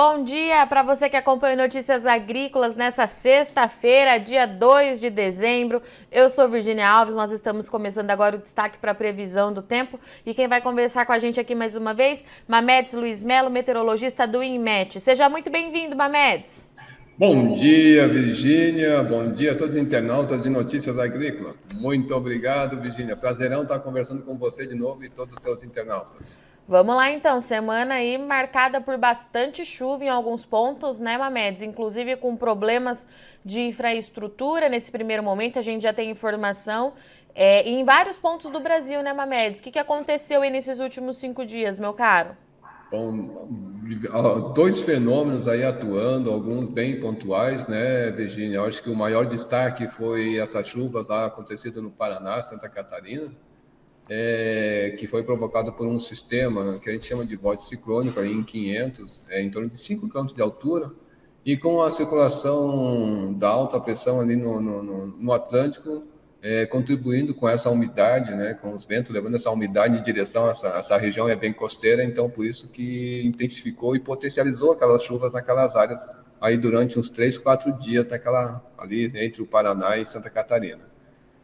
Bom dia para você que acompanha Notícias Agrícolas nessa sexta-feira, dia 2 de dezembro. Eu sou Virginia Alves, nós estamos começando agora o destaque para a previsão do tempo. E quem vai conversar com a gente aqui mais uma vez, Mamedes Luiz Melo, meteorologista do INMET. Seja muito bem-vindo, Mamedes. Bom dia, Virgínia. Bom dia a todos os internautas de Notícias Agrícolas. Muito obrigado, Virgínia. Prazerão estar conversando com você de novo e todos os teus internautas. Vamos lá então, semana aí marcada por bastante chuva em alguns pontos, né, Mamedes? Inclusive com problemas de infraestrutura nesse primeiro momento, a gente já tem informação é, em vários pontos do Brasil, né, Mamedes? O que, que aconteceu aí nesses últimos cinco dias, meu caro? Bom, dois fenômenos aí atuando, alguns bem pontuais, né, Virginia? Eu acho que o maior destaque foi essas chuvas lá acontecidas no Paraná, Santa Catarina, é, que foi provocado por um sistema que a gente chama de vórtice ciclônico aí em 500, é, em torno de 5 km de altura, e com a circulação da alta pressão ali no, no, no Atlântico, é, contribuindo com essa umidade, né, com os ventos levando essa umidade em direção a essa, essa região é bem costeira, então por isso que intensificou e potencializou aquelas chuvas naquelas áreas aí durante uns três, quatro dias naquela ali entre o Paraná e Santa Catarina.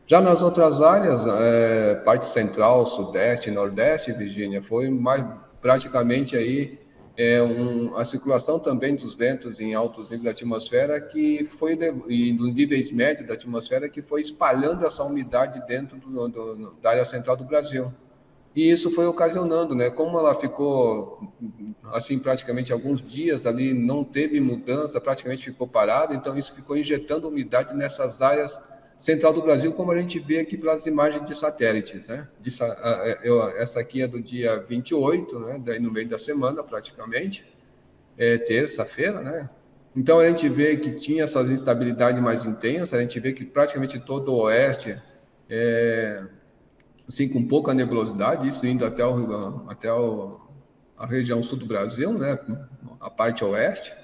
Já nas outras áreas, é, parte central, sudeste, nordeste, Virgínia, foi mais praticamente aí é, um, a circulação também dos ventos em altos níveis da atmosfera que foi e nos níveis médios da atmosfera que foi espalhando essa umidade dentro do, do, da área central do Brasil. E isso foi ocasionando, né? Como ela ficou assim praticamente alguns dias ali, não teve mudança, praticamente ficou parada, então isso ficou injetando umidade nessas áreas central do Brasil, como a gente vê aqui pelas imagens de satélites. Né? De, é, essa aqui é do dia 28, né? Daí no meio da semana, praticamente, é terça-feira, né? Então a gente vê que tinha essas instabilidades mais intensas, a gente vê que praticamente todo o oeste, é, assim, com pouca nebulosidade, isso indo até, o, até o, a região sul do Brasil, né? A parte oeste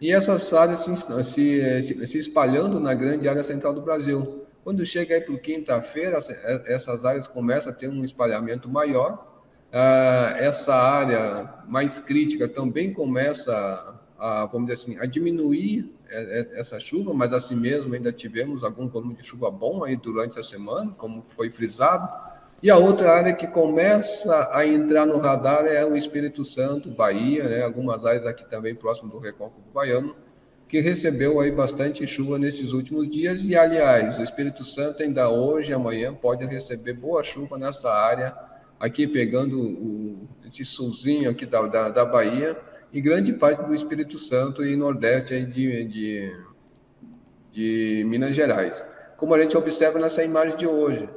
e essas áreas se, se, se, espalhando na grande área central do Brasil. Quando chega aí para quinta-feira, essas áreas começam a ter um espalhamento maior. Ah, essa área mais crítica também começa a, vamos dizer assim, a diminuir é, essa chuva, mas assim mesmo ainda tivemos algum volume de chuva bom aí durante a semana, como foi frisado. E a outra área que começa a entrar no radar é o Espírito Santo, Bahia, né? algumas áreas aqui também próximo do Recôncavo Baiano, que recebeu aí bastante chuva nesses últimos dias. E, aliás, o Espírito Santo ainda hoje e amanhã pode receber boa chuva nessa área, aqui pegando o, esse sulzinho aqui da, da, da Bahia e grande parte do Espírito Santo e Nordeste aí de, de, de Minas Gerais. Como a gente observa nessa imagem de hoje,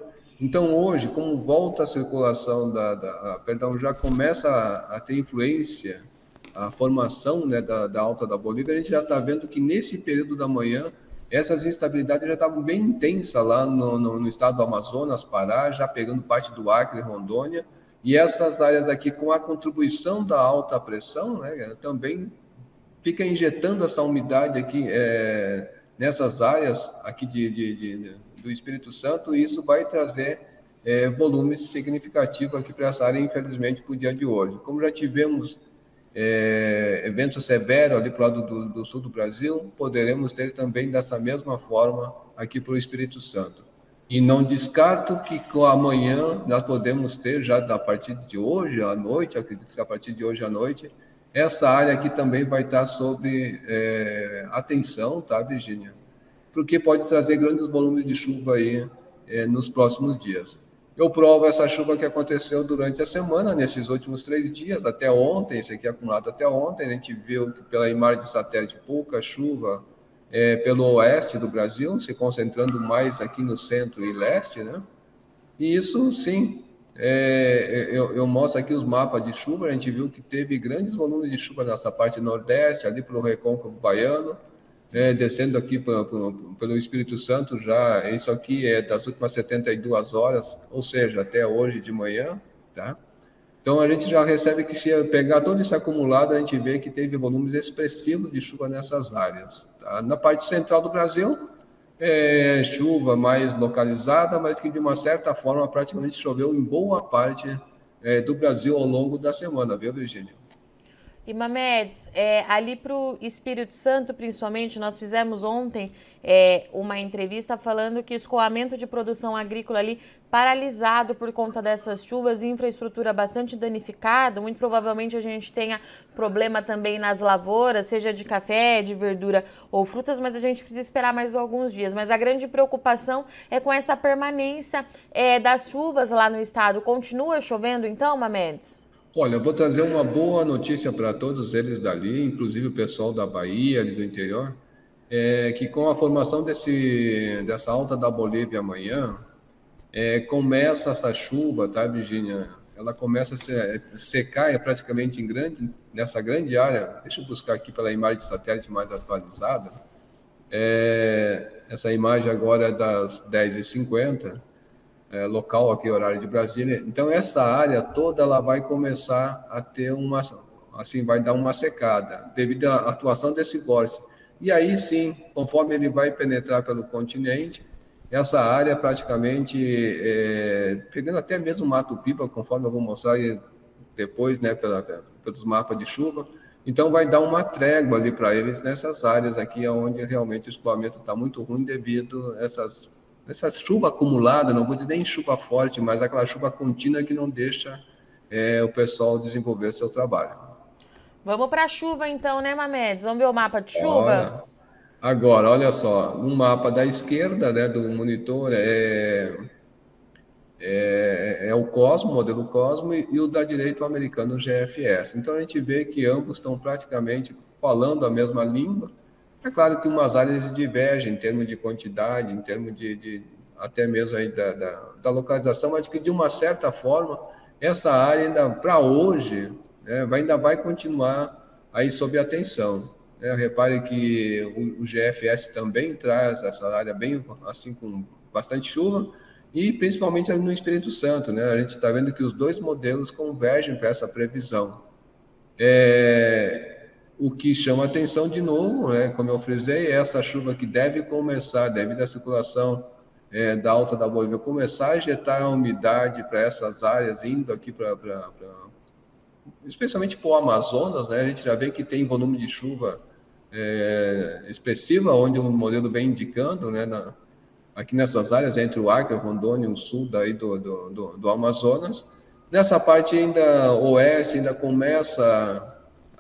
então, hoje, como volta a circulação da, da perdão, já começa a, a, ter influência a formação né, da, da, alta da Bolívia, a gente já está vendo que nesse período da manhã essas instabilidades já estavam bem intensas lá no, no, no, estado do Amazonas, Pará, já pegando parte do Acre Rondônia, e essas áreas aqui com a contribuição da alta pressão, né, também fica injetando essa umidade aqui é, nessas áreas aqui de, de, de do Espírito Santo, e isso vai trazer é, volumes significativos aqui para essa área, infelizmente, para o dia de hoje. Como já tivemos é, eventos severos ali para o lado do, do, sul do Brasil, poderemos ter também dessa mesma forma aqui para o Espírito Santo. E não descarto que amanhã nós podemos ter, já a partir de hoje à noite, acredito que a partir de hoje à noite, essa área aqui também vai estar sob é, atenção, tá, Virginia? Porque pode trazer grandes volumes de chuva aí é, nos próximos dias. Eu provo essa chuva que aconteceu durante a semana, nesses últimos três dias, até ontem, esse aqui é acumulado até ontem, a gente viu que pela imagem de satélite pouca chuva é, pelo oeste do Brasil, se concentrando mais aqui no centro e leste, né? E isso, sim, é, eu, eu, mostro aqui os mapas de chuva, a gente viu que teve grandes volumes de chuva nessa parte nordeste, ali pelo Recôncavo Baiano, é, descendo aqui pelo Espírito Santo já, isso aqui é das últimas 72 horas, ou seja, até hoje de manhã, tá? Então a gente já recebe que se pegar todo esse acumulado, a gente vê que teve volumes expressivos de chuva nessas áreas. Tá? Na parte central do Brasil, é chuva mais localizada, mas que de uma certa forma praticamente choveu em boa parte é, do Brasil ao longo da semana, viu, Virgínia? E Mamedes, é, ali para o Espírito Santo, principalmente, nós fizemos ontem é, uma entrevista falando que escoamento de produção agrícola ali paralisado por conta dessas chuvas, infraestrutura bastante danificada. Muito provavelmente a gente tenha problema também nas lavouras, seja de café, de verdura ou frutas, mas a gente precisa esperar mais alguns dias. Mas a grande preocupação é com essa permanência é, das chuvas lá no estado. Continua chovendo então, Mamedes? Olha, vou trazer uma boa notícia para todos eles dali, inclusive o pessoal da Bahia, ali do interior, é que com a formação desse, dessa alta da Bolívia amanhã, é, começa essa chuva, tá, Virginia? Ela começa a se, secar é praticamente em grande, nessa grande área. Deixa eu buscar aqui pela imagem de satélite mais atualizada. É, essa imagem agora é das 10h50 é, local aqui, horário de Brasília. Então, essa área toda ela vai começar a ter uma, assim, vai dar uma secada, devido à atuação desse vórtice. E aí sim, conforme ele vai penetrar pelo continente, essa área praticamente, é, pegando até mesmo Mato Pipa, conforme eu vou mostrar depois, né, pela, pelos mapas de chuva, então vai dar uma trégua ali para eles nessas áreas aqui, onde realmente o escoamento está muito ruim devido a essas essa chuva acumulada, não vou dizer nem chuva forte, mas aquela chuva contínua que não deixa é, o pessoal desenvolver seu trabalho. Vamos para a chuva então, né, Mamedes? Vamos ver o mapa de chuva? Olha, agora, olha só, no mapa da esquerda né, do monitor é, é, é o Cosmo, modelo Cosmo, e, e o da direita o americano GFS. Então a gente vê que ambos estão praticamente falando a mesma língua, é claro que umas áreas divergem em termos de quantidade, em termos de, de até mesmo aí da, da, da, localização, mas que de uma certa forma essa área ainda para hoje né, ainda vai continuar aí sob atenção. Né? Repare que o, o, GFS também traz essa área bem assim com bastante chuva e principalmente no Espírito Santo, né? A gente está vendo que os dois modelos convergem para essa previsão. É, o que chama atenção de novo, né, como eu frisei, é essa chuva que deve começar, devido à circulação é, da alta da Bolívia, começar a injetar a umidade para essas áreas, indo aqui para. Especialmente para o Amazonas, né, a gente já vê que tem volume de chuva é, expressiva, onde o modelo vem indicando, né, na, aqui nessas áreas, entre o Acre, Rondônia e o sul daí do, do, do, do Amazonas. Nessa parte ainda oeste, ainda começa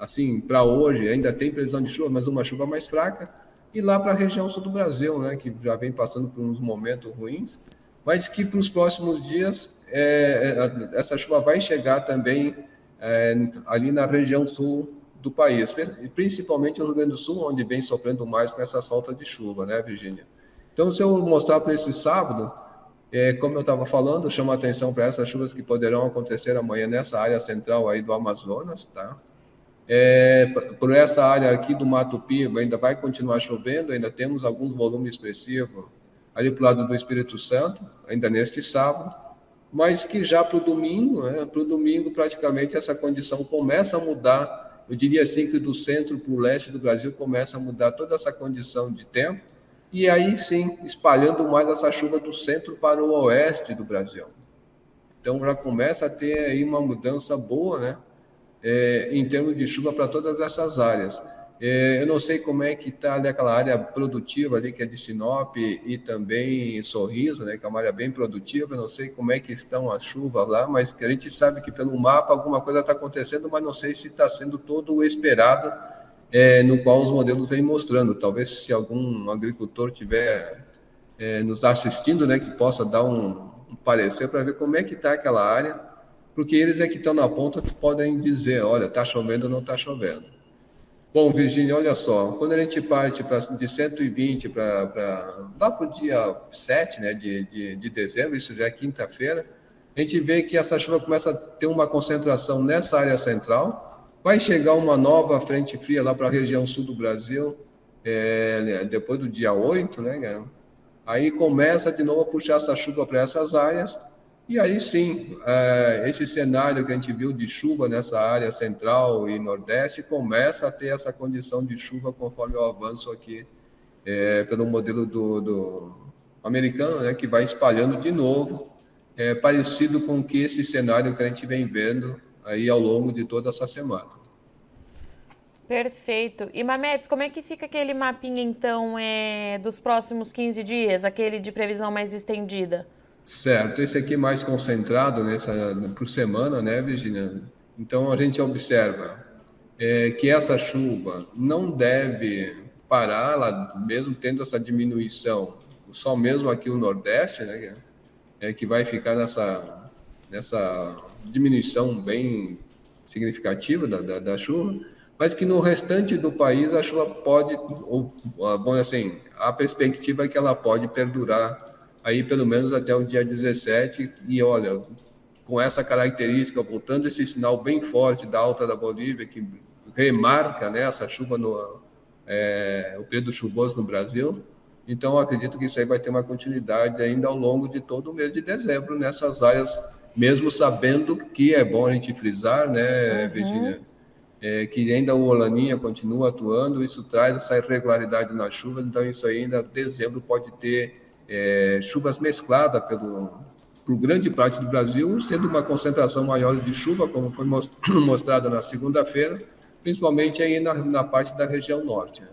assim, para hoje, ainda tem previsão de chuva, mas uma chuva mais fraca, e lá para a região sul do Brasil, né, que já vem passando por uns momentos ruins, mas que para os próximos dias é, é, essa chuva vai chegar também é, ali na região sul do país, principalmente no Rio Grande do Sul, onde vem sofrendo mais com essas faltas de chuva, né, Virgínia? Então, se eu mostrar para esse sábado, é, como eu estava falando, chama atenção para essas chuvas que poderão acontecer amanhã nessa área central aí do Amazonas, tá? É, por essa área aqui do Mato Piba ainda vai continuar chovendo, ainda temos algum volume expressivo ali para o lado do Espírito Santo, ainda neste sábado, mas que já para o domingo, né, para o domingo praticamente essa condição começa a mudar, eu diria assim que do centro para o leste do Brasil começa a mudar toda essa condição de tempo, e aí sim espalhando mais essa chuva do centro para o oeste do Brasil. Então já começa a ter aí uma mudança boa, né? É, em termos de chuva para todas essas áreas. É, eu não sei como é que está ali aquela área produtiva ali que é de Sinop e também Sorriso, né? Que é uma área bem produtiva. Eu não sei como é que estão as chuvas lá, mas a gente sabe que pelo mapa alguma coisa está acontecendo, mas não sei se está sendo todo o esperado é, no qual os modelos vêm mostrando. Talvez se algum agricultor tiver é, nos assistindo, né, que possa dar um, um parecer para ver como é que está aquela área, porque eles é que estão na ponta que podem dizer, olha, está chovendo ou não está chovendo. Bom, Virgínia, olha só, quando a gente parte pra, de 120 para lá para o dia 7 né, de, de, de dezembro, isso já é quinta-feira, a gente vê que essa chuva começa a ter uma concentração nessa área central, vai chegar uma nova frente fria lá para a região sul do Brasil, é, depois do dia 8, né? Aí começa de novo a puxar essa chuva para essas áreas, e aí sim, é, esse cenário que a gente viu de chuva nessa área central e nordeste começa a ter essa condição de chuva conforme eu avanço aqui é, pelo modelo do, do americano, né, que vai espalhando de novo, é, parecido com que esse cenário que a gente vem vendo aí ao longo de toda essa semana. Perfeito. E Mamedes, como é que fica aquele mapinha então é, dos próximos 15 dias, aquele de previsão mais estendida? Certo, esse aqui é mais concentrado nessa por semana, né, Virginia? Então a gente observa é, que essa chuva não deve parar, ela mesmo tendo essa diminuição, só mesmo aqui o Nordeste, né, é que vai ficar nessa nessa diminuição bem significativa da, da, da chuva, mas que no restante do país a chuva pode, ou bom assim, a perspectiva é que ela pode perdurar aí pelo menos até o dia 17. E olha, com essa característica, voltando esse sinal bem forte da alta da Bolívia, que remarca né, essa chuva no é, o período chuvoso no Brasil. Então, acredito que isso aí vai ter uma continuidade ainda ao longo de todo o mês de dezembro nessas áreas, mesmo sabendo que é bom a gente frisar, né, uhum. Virginia, é, que ainda o Olaninha continua atuando, isso traz essa irregularidade na chuva, então isso aí ainda dezembro pode ter é, chuvas mescladas pelo por grande parte do Brasil, sendo uma concentração maior de chuva, como foi mostrado na segunda-feira, principalmente aí na, na, parte da região norte. Né?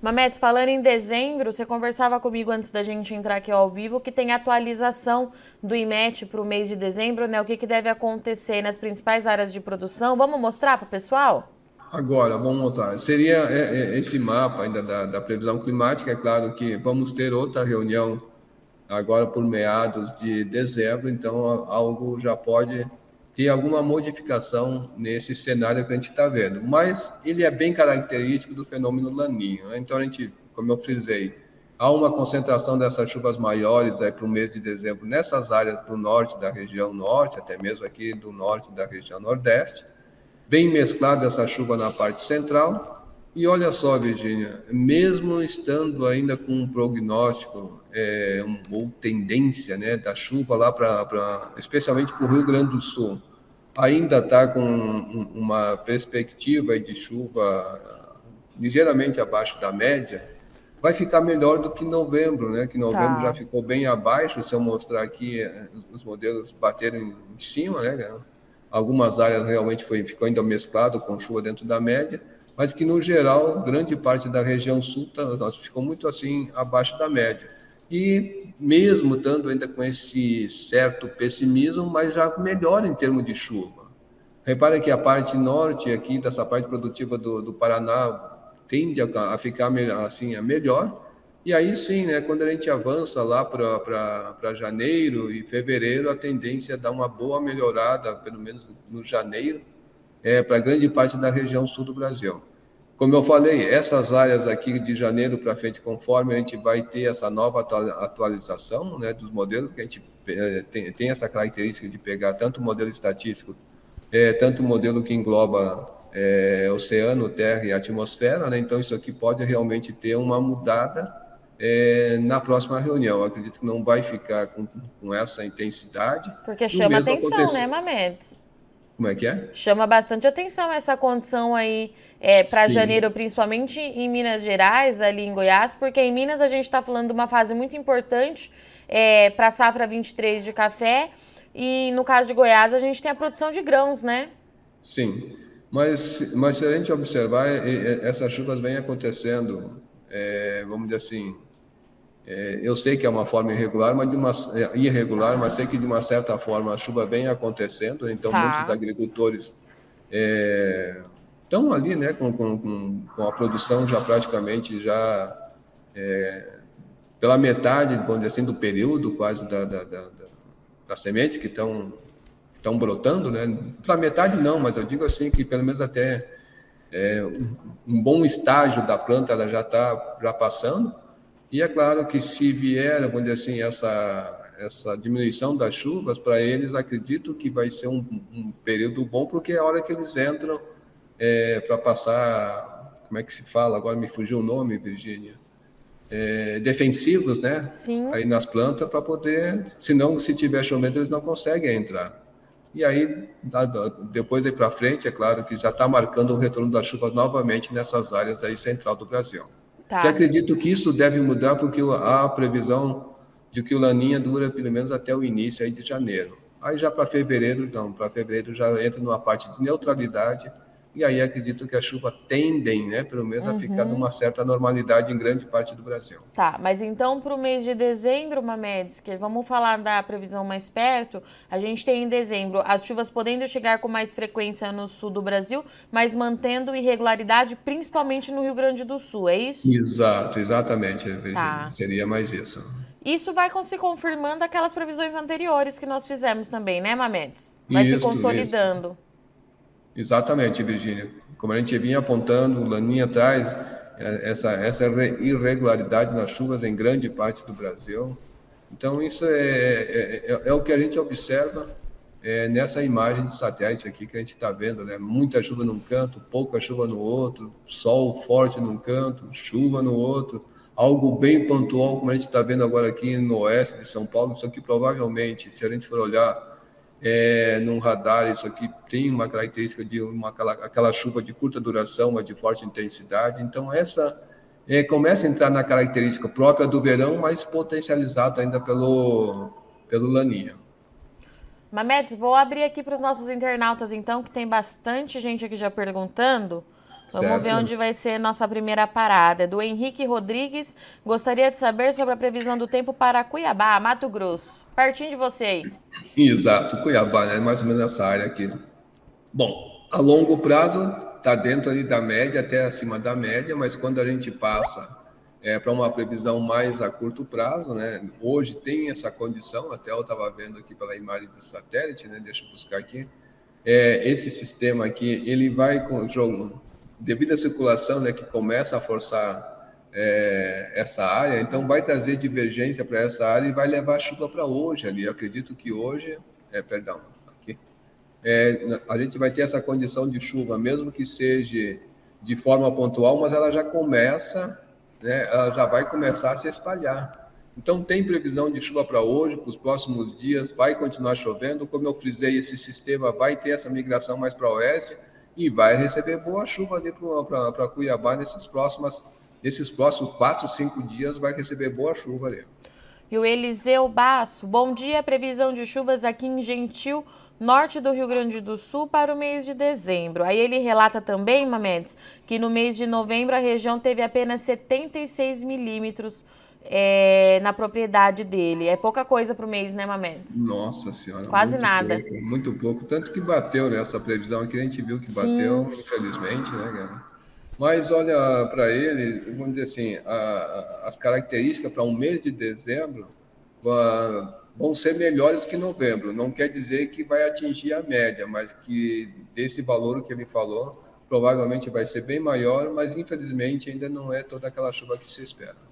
Mametes, falando em dezembro, você conversava comigo antes da gente entrar aqui ao vivo que tem atualização do IMET para o mês de dezembro, né? O que, que deve acontecer nas principais áreas de produção. Vamos mostrar para o pessoal? Agora, vamos mostrar. Seria é, é, esse mapa ainda da, da, previsão climática. É claro que vamos ter outra reunião agora por meados de dezembro, então algo já pode ter alguma modificação nesse cenário que a gente está vendo. Mas ele é bem característico do fenômeno laninho. Né? Então, a gente, como eu frisei, há uma concentração dessas chuvas maiores para o mês de dezembro nessas áreas do norte da região norte, até mesmo aqui do norte da região nordeste bem mesclada essa chuva na parte central. E olha só, Virgínia, mesmo estando ainda com um prognóstico é, um, ou tendência né, da chuva lá para, especialmente para o Rio Grande do Sul, ainda está com um, uma perspectiva de chuva ligeiramente abaixo da média, vai ficar melhor do que novembro, né? Que novembro tá. já ficou bem abaixo. Se eu mostrar aqui, é, os modelos bateram em cima, né? Algumas áreas realmente foi, ficou ainda mesclado com chuva dentro da média, mas que no geral, grande parte da região sul tá, ficou muito assim abaixo da média. E mesmo estando ainda com esse certo pessimismo, mas já melhor em termos de chuva. Repare que a parte norte aqui, dessa parte produtiva do, do Paraná, tende a, a ficar assim, a melhor, e aí sim, né, quando a gente avança lá para janeiro e fevereiro, a tendência é dar uma boa melhorada, pelo menos no janeiro, é, para grande parte da região sul do Brasil. Como eu falei, essas áreas aqui de janeiro para frente, conforme a gente vai ter essa nova atualização né, dos modelos, que a gente é, tem, tem essa característica de pegar tanto o modelo estatístico, é, tanto o modelo que engloba é, oceano, terra e atmosfera, né, então isso aqui pode realmente ter uma mudada é, na próxima reunião. Eu acredito que não vai ficar com, com essa intensidade. Porque chama atenção, acontecer. né, Mamedes? Como é que é? Chama bastante atenção essa condição aí é, para janeiro, principalmente em Minas Gerais, ali em Goiás, porque em Minas a gente está falando de uma fase muito importante é, para a safra 23 de café. E no caso de Goiás, a gente tem a produção de grãos, né? Sim, mas, mas se a gente observar, essas chuvas vêm acontecendo, é, vamos dizer assim, é, eu sei que é uma forma irregular, mas de uma é, irregular, mas sei que de uma certa forma a chuva vem acontecendo, então tá. muitos agricultores é, estão ali, né, com, com, com, a produção já praticamente já é, pela metade, vamos dizer assim, do período quase da, da, da, da semente que estão estão brotando, né? Para metade não, mas eu digo assim que pelo menos até é, um bom estágio da planta ela já está já passando. E é claro que se vier, vamos dizer assim, essa essa diminuição das chuvas para eles, acredito que vai ser um, um, período bom porque é a hora que eles entram é, para passar, como é que se fala? Agora me fugiu o nome, Virgínia é, defensivos, né? Sim. Aí nas plantas para poder, senão se tiver chovendo eles não conseguem entrar. E aí depois aí para frente, é claro que já está marcando o retorno das chuvas novamente nessas áreas aí central do Brasil. Tá. Que acredito que isso deve mudar porque há previsão de que o laninha dura pelo menos até o início aí de janeiro. Aí já para fevereiro, não, para fevereiro já entra numa parte de neutralidade e aí acredito que as chuvas tendem, né, pelo menos, uhum. a ficar numa certa normalidade em grande parte do Brasil. Tá, mas então para o mês de dezembro, Mamedes, que vamos falar da previsão mais perto, a gente tem em dezembro as chuvas podendo chegar com mais frequência no sul do Brasil, mas mantendo irregularidade principalmente no Rio Grande do Sul, é isso? Exato, exatamente, tá. seria mais isso. Isso vai se confirmando aquelas previsões anteriores que nós fizemos também, né, Mamedes? Vai isso, se consolidando. Isso. Exatamente, Virgínia. Como a gente vinha apontando, Laninha atrás, é, essa, essa irregularidade nas chuvas em grande parte do Brasil. Então, isso é, é, é, é o que a gente observa é, nessa imagem de satélite aqui que a gente está vendo, né? Muita chuva num canto, pouca chuva no outro, sol forte num canto, chuva no outro, algo bem pontual, como a gente está vendo agora aqui no oeste de São Paulo. Isso aqui provavelmente, se a gente for olhar é, num radar, isso aqui tem uma característica de uma, aquela, aquela chuva de curta duração, mas de forte intensidade. Então, essa é, começa a entrar na característica própria do verão, mas potencializada ainda pelo, pelo Laninha. Mametes, vou abrir aqui para os nossos internautas, então, que tem bastante gente aqui já perguntando. Vamos certo. ver onde vai ser nossa primeira parada. Do Henrique Rodrigues, gostaria de saber sobre a previsão do tempo para Cuiabá, Mato Grosso. Pertinho de você aí. Exato, Cuiabá, né? Mais ou menos essa área aqui. Bom, a longo prazo está dentro ali da média, até acima da média, mas quando a gente passa é, para uma previsão mais a curto prazo, né? Hoje tem essa condição, até eu estava vendo aqui pela imagem do satélite, né? Deixa eu buscar aqui. É, esse sistema aqui, ele vai com jogo devido à circulação né, que começa a forçar é, essa área, então vai trazer divergência para essa área e vai levar chuva para hoje ali. Eu acredito que hoje, é, perdão, aqui, é, a gente vai ter essa condição de chuva, mesmo que seja de forma pontual, mas ela já começa, né, ela já vai começar a se espalhar. Então tem previsão de chuva para hoje, para os próximos dias, vai continuar chovendo. Como eu frisei, esse sistema vai ter essa migração mais para oeste e vai receber boa chuva ali para Cuiabá nesses próximos, nesses próximos quatro, cinco dias, vai receber boa chuva ali. E o Eliseu Basso, bom dia, previsão de chuvas aqui em Gentil, norte do Rio Grande do Sul, para o mês de dezembro. Aí ele relata também, Mamedes, que no mês de novembro a região teve apenas 76 milímetros é, na propriedade dele. É pouca coisa para o mês, né, Mamedes? Nossa Senhora. Quase nada. Pouco, muito pouco. Tanto que bateu nessa previsão aqui, a gente viu que bateu, Sim. infelizmente, né, cara? Mas olha, para ele, vamos dizer assim, a, a, as características para um mês de dezembro vão ser melhores que novembro. Não quer dizer que vai atingir a média, mas que desse valor que ele falou, provavelmente vai ser bem maior, mas infelizmente ainda não é toda aquela chuva que se espera.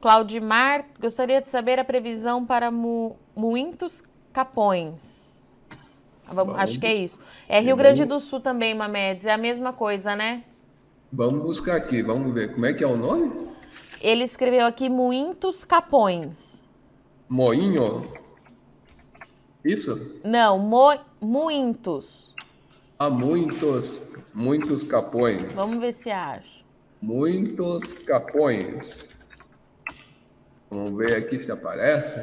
Claudimar, gostaria de saber a previsão para Mu, Muitos Capões. Vamos, acho que é isso. É Rio Grande do Sul também, Mamedes. É a mesma coisa, né? Vamos buscar aqui, vamos ver. Como é que é o nome? Ele escreveu aqui Muitos Capões. Moinho? Isso? Não, Mo, muitos. Há muitos, muitos capões. Vamos ver se acha. Muitos capões. Vamos ver aqui se aparece.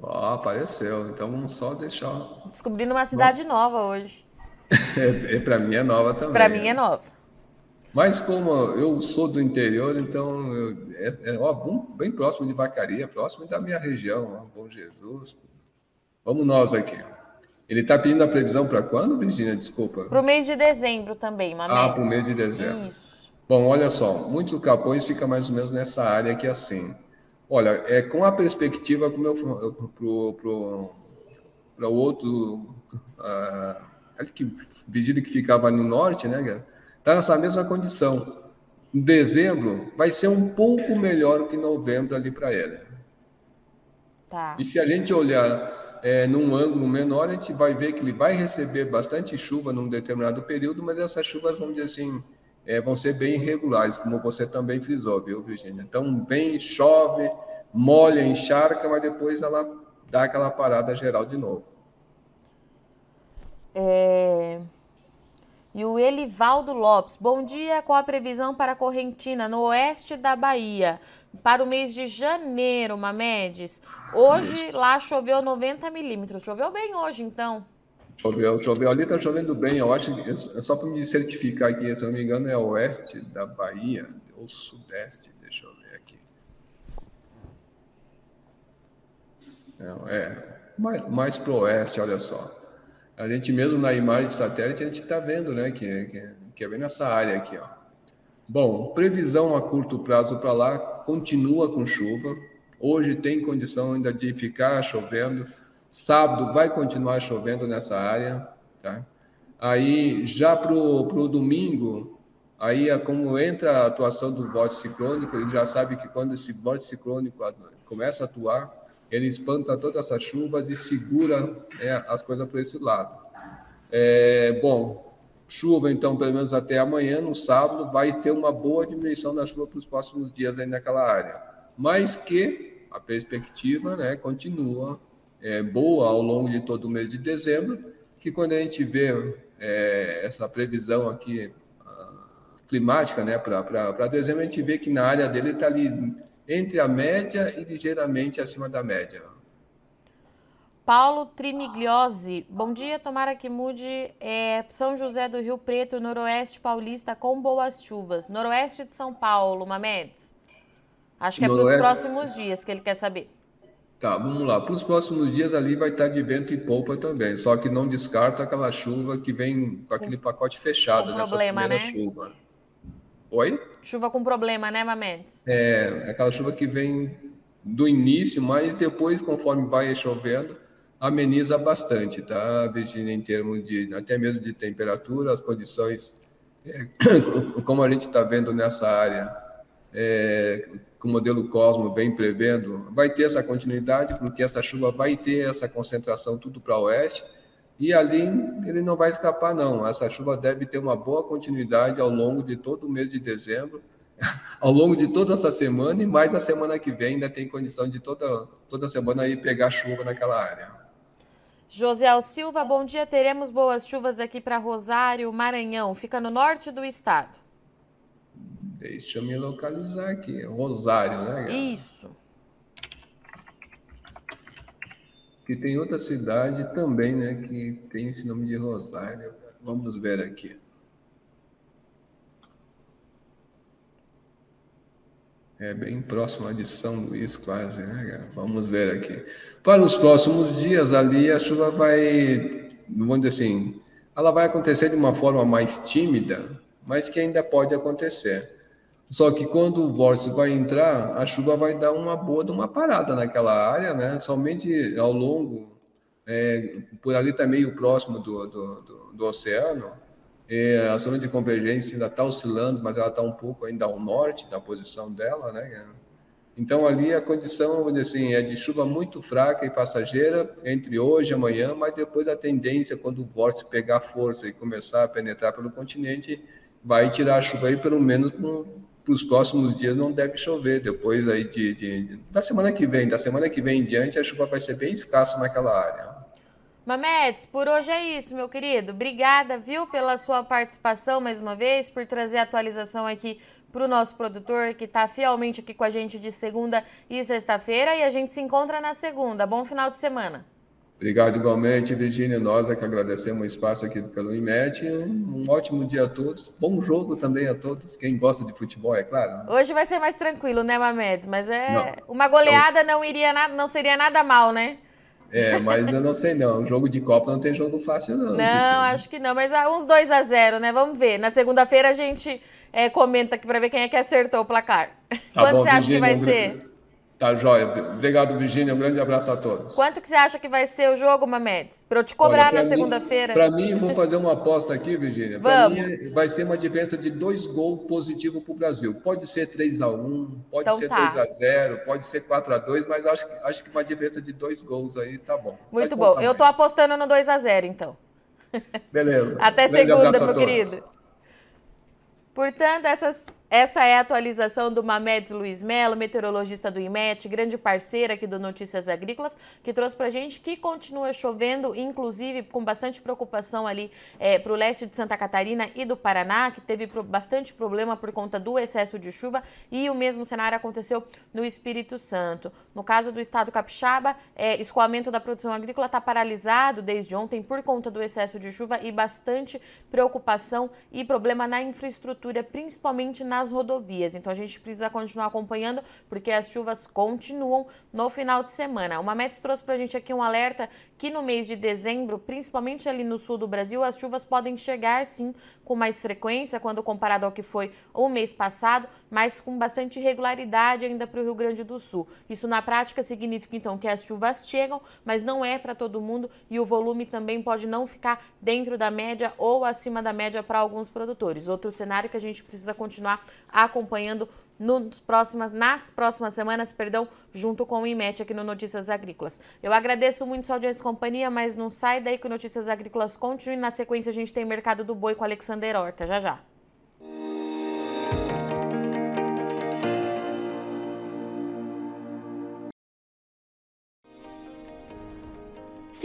Ó, apareceu. Então vamos só deixar. Descobrindo uma cidade Nossa. nova hoje. é, para mim é nova também. Para mim é nova. Mas como eu sou do interior, então eu, é, é ó, bem próximo de Vacaria, próximo da minha região, ó, Bom Jesus. Vamos nós aqui. Ele está pedindo a previsão para quando, Virginia? Desculpa. Para o mês de dezembro também, Mamé. Ah, para o mês de dezembro. Isso. Bom, olha só, muitos capões ficam mais ou menos nessa área aqui assim. Olha, é com a perspectiva para o outro, uh, que, Vigília que ficava no norte, né, Está nessa mesma condição. Em dezembro vai ser um pouco melhor que novembro ali para ela. Tá. E se a gente olhar é, num ângulo menor, a gente vai ver que ele vai receber bastante chuva num determinado período, mas essas chuvas, vamos dizer assim, é, vão ser bem irregulares, como você também frisou, viu, Virginia? Então, vem, chove, molha, encharca, mas depois ela dá aquela parada geral de novo. É... E o Elivaldo Lopes, bom dia com a previsão para a Correntina, no oeste da Bahia, para o mês de janeiro, Mamedes. Hoje lá choveu 90 milímetros, choveu bem hoje então. Choveu, choveu. Ali está chovendo bem. Eu acho é só para me certificar aqui, se não me engano, é oeste da Bahia ou sudeste. Deixa eu ver aqui. Não, é, mais, mais para o oeste, olha só. A gente mesmo na imagem de satélite, a gente está vendo, né, que, que, que é bem nessa área aqui, ó. Bom, previsão a curto prazo para lá, continua com chuva. Hoje tem condição ainda de ficar chovendo Sábado vai continuar chovendo nessa área, tá? Aí, já para o domingo, aí é como entra a atuação do bote ciclônico, ele já sabe que quando esse bote ciclônico começa a atuar, ele espanta todas essas chuvas e segura né, as coisas para esse lado. É, bom, chuva então pelo menos até amanhã, no sábado, vai ter uma boa diminuição da chuva para os próximos dias aí naquela área. Mas que a perspectiva né, continua é, boa ao longo de todo o mês de dezembro, que quando a gente vê é, essa previsão aqui climática né, para dezembro, a gente vê que na área dele está ali entre a média e ligeiramente acima da média. Paulo Trimigliosi, bom dia, tomara que mude é, São José do Rio Preto, noroeste paulista, com boas chuvas. Noroeste de São Paulo, Mamedes? Acho que é para os próximos dias que ele quer saber. Tá, vamos lá. Para os próximos dias ali vai estar de vento e polpa também, só que não descarta aquela chuva que vem com aquele pacote fechado nessa problema, né? chuva. Oi? Chuva com problema, né, Mamedes? É, aquela chuva que vem do início, mas depois, conforme vai chovendo, ameniza bastante, tá, Virginia, em termos de, até mesmo de temperatura, as condições, é, como a gente está vendo nessa área, é, o modelo Cosmo vem prevendo, vai ter essa continuidade, porque essa chuva vai ter essa concentração tudo para oeste, e ali ele não vai escapar, não. Essa chuva deve ter uma boa continuidade ao longo de todo o mês de dezembro, ao longo de toda essa semana, e mais a semana que vem ainda tem condição de toda, toda semana aí pegar chuva naquela área. José Silva, bom dia. Teremos boas chuvas aqui para Rosário, Maranhão. Fica no norte do estado. Deixa eu me localizar aqui. Rosário, né? Galera? Isso. Que tem outra cidade também, né? Que tem esse nome de Rosário. Vamos ver aqui. É bem próximo de São Luís, quase, né? Vamos ver aqui. Para os próximos dias ali, a chuva vai, vamos dizer assim, ela vai acontecer de uma forma mais tímida, mas que ainda pode acontecer. Só que quando o vórtice vai entrar, a chuva vai dar uma boa de uma parada naquela área, né? Somente ao longo, é, por ali está meio próximo do, do, do, do oceano, é, a zona de convergência ainda está oscilando, mas ela está um pouco ainda ao norte da posição dela, né? Então ali a condição, assim, é de chuva muito fraca e passageira entre hoje e amanhã, mas depois a tendência quando o vórtice pegar força e começar a penetrar pelo continente, vai tirar a chuva aí pelo menos para os próximos dias não deve chover. Depois aí de, de, da semana que vem, da semana que vem em diante, a chuva vai ser bem escassa naquela área. Mamedes, por hoje é isso, meu querido. Obrigada, viu, pela sua participação mais uma vez, por trazer a atualização aqui para o nosso produtor que está fielmente aqui com a gente de segunda e sexta-feira. E a gente se encontra na segunda. Bom final de semana. Obrigado igualmente, Virgínia. Nós é que agradecemos o espaço aqui pelo IMET. Um, um, ótimo dia a todos. Bom jogo também a todos. Quem gosta de futebol, é claro. Hoje vai ser mais tranquilo, né, Mamedes? Mas é não. uma goleada não iria nada, não seria nada mal, né? É, mas eu não sei não. Jogo de Copa não tem jogo fácil, não. Não, acho que não. Mas ah, uns 2 a 0 né? Vamos ver. Na segunda-feira a gente é, comenta aqui para ver quem é que acertou o placar. Tá Quanto bom, você acha Virginia, que vai ser? Tá joia. Obrigado, Virginia. Um grande abraço a todos. Quanto que você acha que vai ser o jogo, Mamedes? Para eu te cobrar Olha, na segunda-feira. Para mim, vou fazer uma aposta aqui, Virginia. Para mim, vai ser uma diferença de dois gols positivos para o Brasil. Pode ser 3 a 1 pode então ser tá. 3 a 0 pode ser 4 a 2 mas acho, acho que uma diferença de dois gols aí tá bom. Muito bom. Eu tô apostando no 2 a 0 então. Beleza. Até segunda, meu querido. Portanto, essas essa é a atualização do Mamedes Luiz Melo, meteorologista do IMET, grande parceira aqui do Notícias Agrícolas, que trouxe para gente que continua chovendo, inclusive com bastante preocupação ali é, para o leste de Santa Catarina e do Paraná, que teve bastante problema por conta do excesso de chuva, e o mesmo cenário aconteceu no Espírito Santo. No caso do estado capixaba, é, escoamento da produção agrícola está paralisado desde ontem por conta do excesso de chuva e bastante preocupação e problema na infraestrutura, principalmente na nas rodovias. Então a gente precisa continuar acompanhando porque as chuvas continuam no final de semana. O Mametes trouxe para a gente aqui um alerta que no mês de dezembro, principalmente ali no sul do Brasil, as chuvas podem chegar sim com mais frequência quando comparado ao que foi o mês passado, mas com bastante regularidade ainda para o Rio Grande do Sul. Isso na prática significa então que as chuvas chegam, mas não é para todo mundo e o volume também pode não ficar dentro da média ou acima da média para alguns produtores. Outro cenário que a gente precisa continuar acompanhando nos próximas, nas próximas semanas, perdão, junto com o IMET aqui no Notícias Agrícolas. Eu agradeço muito sua audiência e companhia, mas não sai daí que o Notícias Agrícolas continue. Na sequência, a gente tem Mercado do Boi com Alexander Horta. Já já.